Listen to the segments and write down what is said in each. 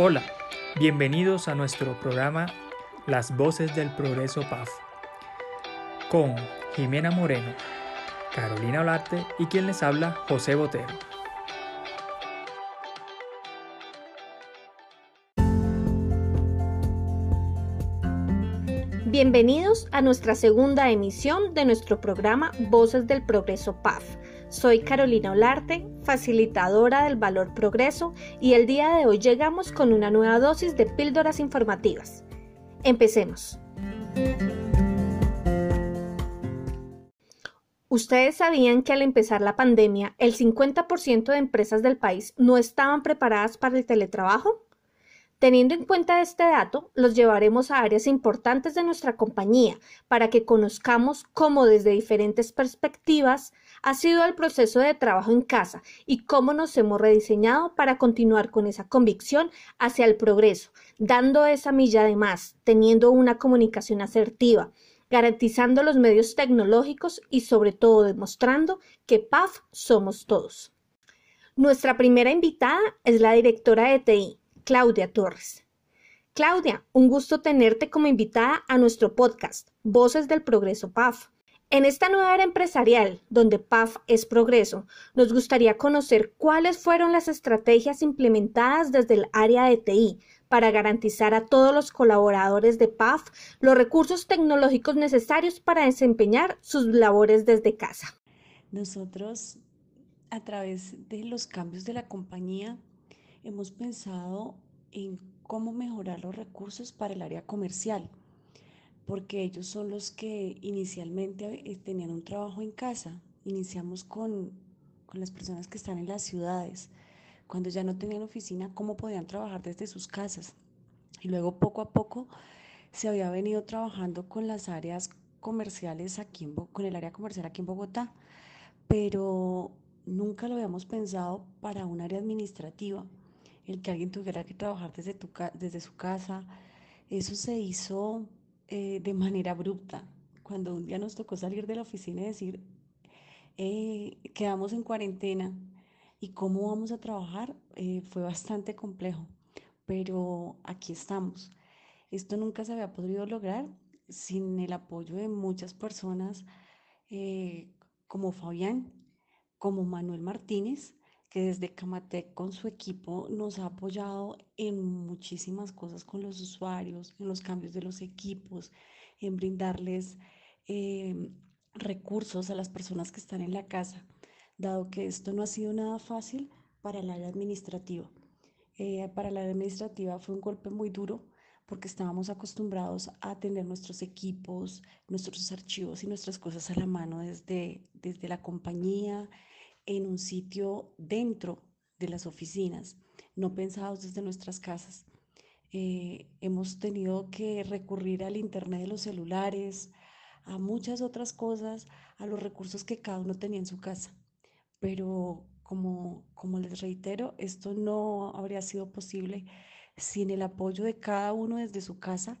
Hola, bienvenidos a nuestro programa Las Voces del Progreso PAF con Jimena Moreno, Carolina Olarte y quien les habla José Botero. Bienvenidos a nuestra segunda emisión de nuestro programa Voces del Progreso PAF soy Carolina Olarte, facilitadora del Valor Progreso, y el día de hoy llegamos con una nueva dosis de píldoras informativas. Empecemos. ¿Ustedes sabían que al empezar la pandemia, el 50% de empresas del país no estaban preparadas para el teletrabajo? Teniendo en cuenta este dato, los llevaremos a áreas importantes de nuestra compañía para que conozcamos cómo desde diferentes perspectivas ha sido el proceso de trabajo en casa y cómo nos hemos rediseñado para continuar con esa convicción hacia el progreso, dando esa milla de más, teniendo una comunicación asertiva, garantizando los medios tecnológicos y sobre todo demostrando que PAF somos todos. Nuestra primera invitada es la directora de TI, Claudia Torres. Claudia, un gusto tenerte como invitada a nuestro podcast, Voces del Progreso PAF. En esta nueva era empresarial, donde PAF es progreso, nos gustaría conocer cuáles fueron las estrategias implementadas desde el área de TI para garantizar a todos los colaboradores de PAF los recursos tecnológicos necesarios para desempeñar sus labores desde casa. Nosotros, a través de los cambios de la compañía, hemos pensado en cómo mejorar los recursos para el área comercial, porque ellos son los que inicialmente eh, tenían un trabajo en casa. Iniciamos con, con las personas que están en las ciudades, cuando ya no tenían oficina, cómo podían trabajar desde sus casas. Y luego poco a poco se había venido trabajando con las áreas comerciales aquí en, con el área comercial aquí en Bogotá, pero nunca lo habíamos pensado para un área administrativa el que alguien tuviera que trabajar desde, desde su casa, eso se hizo eh, de manera abrupta. Cuando un día nos tocó salir de la oficina y decir, eh, quedamos en cuarentena y cómo vamos a trabajar, eh, fue bastante complejo, pero aquí estamos. Esto nunca se había podido lograr sin el apoyo de muchas personas como Fabián, como Manuel Martínez, que desde Camatec con su equipo nos ha apoyado en muchísimas cosas con los usuarios, en los cambios de los equipos, en brindarles em, recursos a las personas que están en la casa, dado que esto no ha sido nada fácil para el área administrativa. Eh, para la administrativa fue un golpe muy duro porque estábamos acostumbrados a tener nuestros equipos, nuestros archivos y nuestras cosas a la mano desde, desde la compañía, en un sitio dentro de las oficinas, no pensados desde nuestras casas. Eh, hemos tenido que recurrir al Internet de los celulares, a muchas otras cosas, a los recursos que cada uno tenía en su casa. Pero como, como les reitero, esto no habría sido posible sin el apoyo de cada uno desde su casa,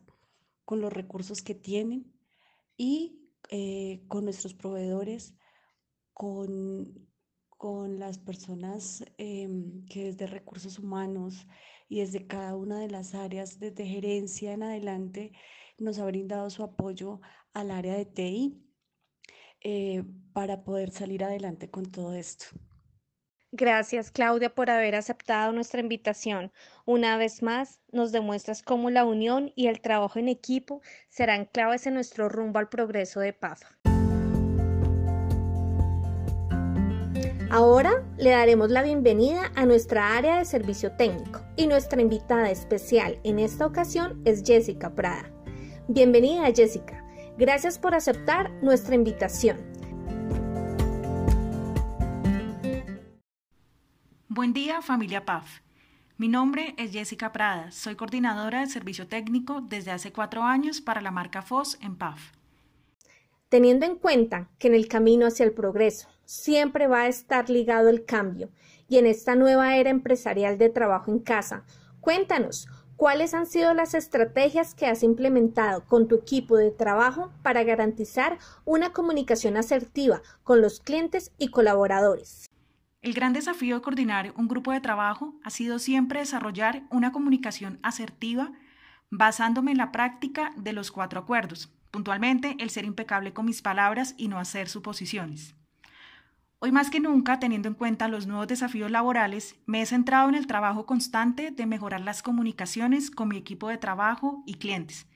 con los recursos que tienen y eh, con nuestros proveedores, con con las personas em, que desde recursos humanos y desde cada una de las áreas, desde gerencia en adelante, nos ha brindado su apoyo al área de TI eh, para poder salir adelante con todo esto. Gracias, Claudia, por haber aceptado nuestra invitación. Una vez más, nos demuestras cómo la unión y el trabajo en equipo serán claves en nuestro rumbo al progreso de PAF. Ahora le daremos la bienvenida a nuestra área de servicio técnico y nuestra invitada especial en esta ocasión es Jessica Prada. Bienvenida Jessica, gracias por aceptar nuestra invitación. Buen día familia PAF. Mi nombre es Jessica Prada, soy coordinadora de servicio técnico desde hace cuatro años para la marca FOS en PAF. Teniendo en cuenta que en el camino hacia el progreso siempre va a estar ligado el cambio y en esta nueva era empresarial de trabajo en casa, cuéntanos cuáles han sido las estrategias que has implementado con tu equipo de trabajo para garantizar una comunicación asertiva con los clientes y colaboradores. El gran desafío de coordinar un grupo de trabajo ha sido siempre desarrollar una comunicación asertiva basándome en la práctica de los cuatro acuerdos, puntualmente el ser impecable con mis palabras y no hacer suposiciones. Hoy más que nunca, teniendo en cuenta los nuevos desafíos laborales, me he centrado en el trabajo constante de mejorar las comunicaciones con mi equipo de trabajo y clientes,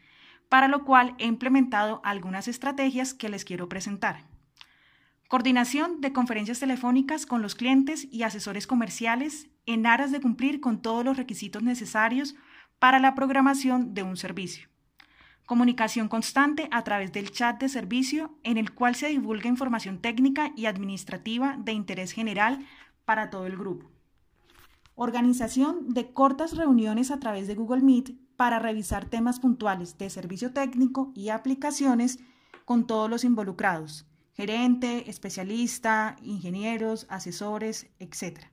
para lo cual he implementado algunas estrategias que les quiero presentar. Coordinación de conferencias telefónicas con los clientes y asesores comerciales en aras de cumplir con todos los requisitos necesarios para la programación de un servicio comunicación constante a través del chat de servicio en el cual se divulga información técnica y administrativa de interés general para todo el grupo. Organización de cortas reuniones a través de Google Meet para revisar temas puntuales de servicio técnico y aplicaciones con todos los involucrados, gerente, especialista, ingenieros, asesores, etc.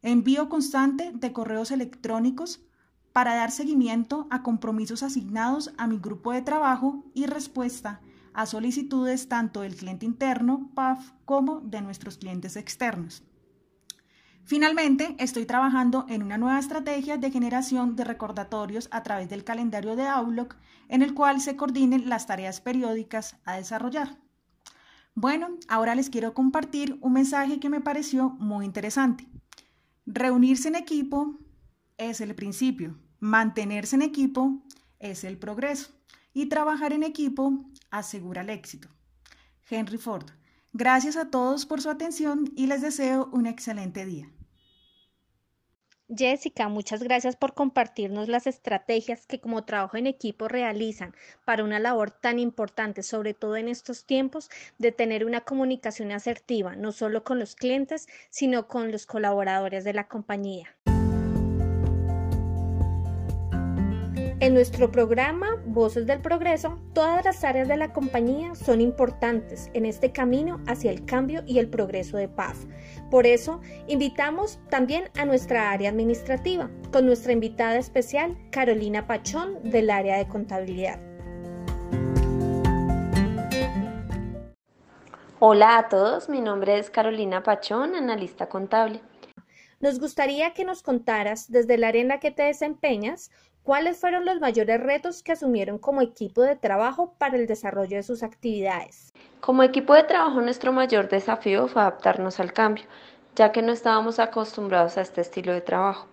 Envío constante de correos electrónicos para dar seguimiento a compromisos asignados a mi grupo de trabajo y respuesta a solicitudes tanto del cliente interno, PAF, como de nuestros clientes externos. Finalmente, estoy trabajando en una nueva estrategia de generación de recordatorios a través del calendario de Outlook, en el cual se coordinen las tareas periódicas a desarrollar. Bueno, ahora les quiero compartir un mensaje que me pareció muy interesante. Reunirse en equipo es el principio. Mantenerse en equipo es el progreso. Y trabajar en equipo asegura el éxito. Henry Ford. Gracias a todos por su atención y les deseo un excelente día. Jessica, muchas gracias por compartirnos las estrategias que como trabajo en equipo realizan para una labor tan importante, sobre todo en estos tiempos, de tener una comunicación asertiva, no solo con los clientes, sino con los colaboradores de la compañía. En nuestro programa Voces del Progreso, todas las áreas de la compañía son importantes en este camino hacia el cambio y el progreso de paz. Por eso, invitamos también a nuestra área administrativa, con nuestra invitada especial, Carolina Pachón, del área de contabilidad. Hola a todos, mi nombre es Carolina Pachón, analista contable. Nos gustaría que nos contaras desde el área en la que te desempeñas ¿Cuáles fueron los mayores retos que asumieron como equipo de trabajo para el desarrollo de sus actividades? Como equipo de trabajo nuestro mayor desafío fue adaptarnos al cambio, ya que no estábamos acostumbrados a este estilo de trabajo.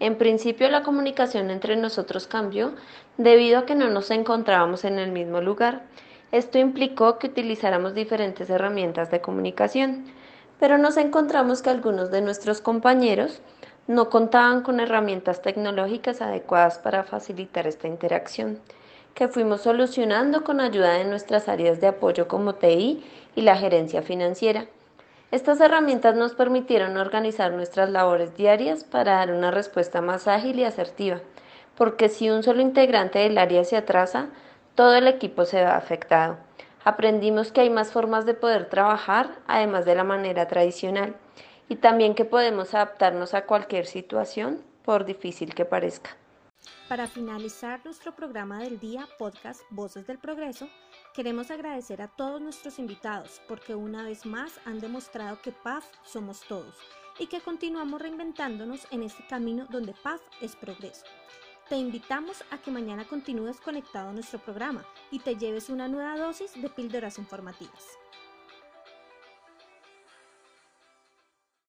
En principio la comunicación entre nosotros cambió debido a que no nos encontrábamos en el mismo lugar. Esto implicó que utilizáramos diferentes herramientas de comunicación, pero nos encontramos que algunos de nuestros compañeros no contaban con herramientas tecnológicas adecuadas para facilitar esta interacción, que fuimos solucionando con ayuda de nuestras áreas de apoyo como TI y la gerencia financiera. Estas herramientas nos permitieron organizar nuestras labores diarias para dar una respuesta más ágil y asertiva, porque si un solo integrante del área se atrasa, todo el equipo se va afectado. Aprendimos que hay más formas de poder trabajar, además de la manera tradicional y también que podemos adaptarnos a cualquier situación, por difícil que parezca. Para finalizar nuestro programa del día podcast Voces del Progreso, queremos agradecer a todos nuestros invitados porque una vez más han demostrado que PAF somos todos y que continuamos reinventándonos en este camino donde PAF es progreso. Te invitamos a que mañana continúes conectado a nuestro programa y te lleves una nueva dosis de píldoras informativas.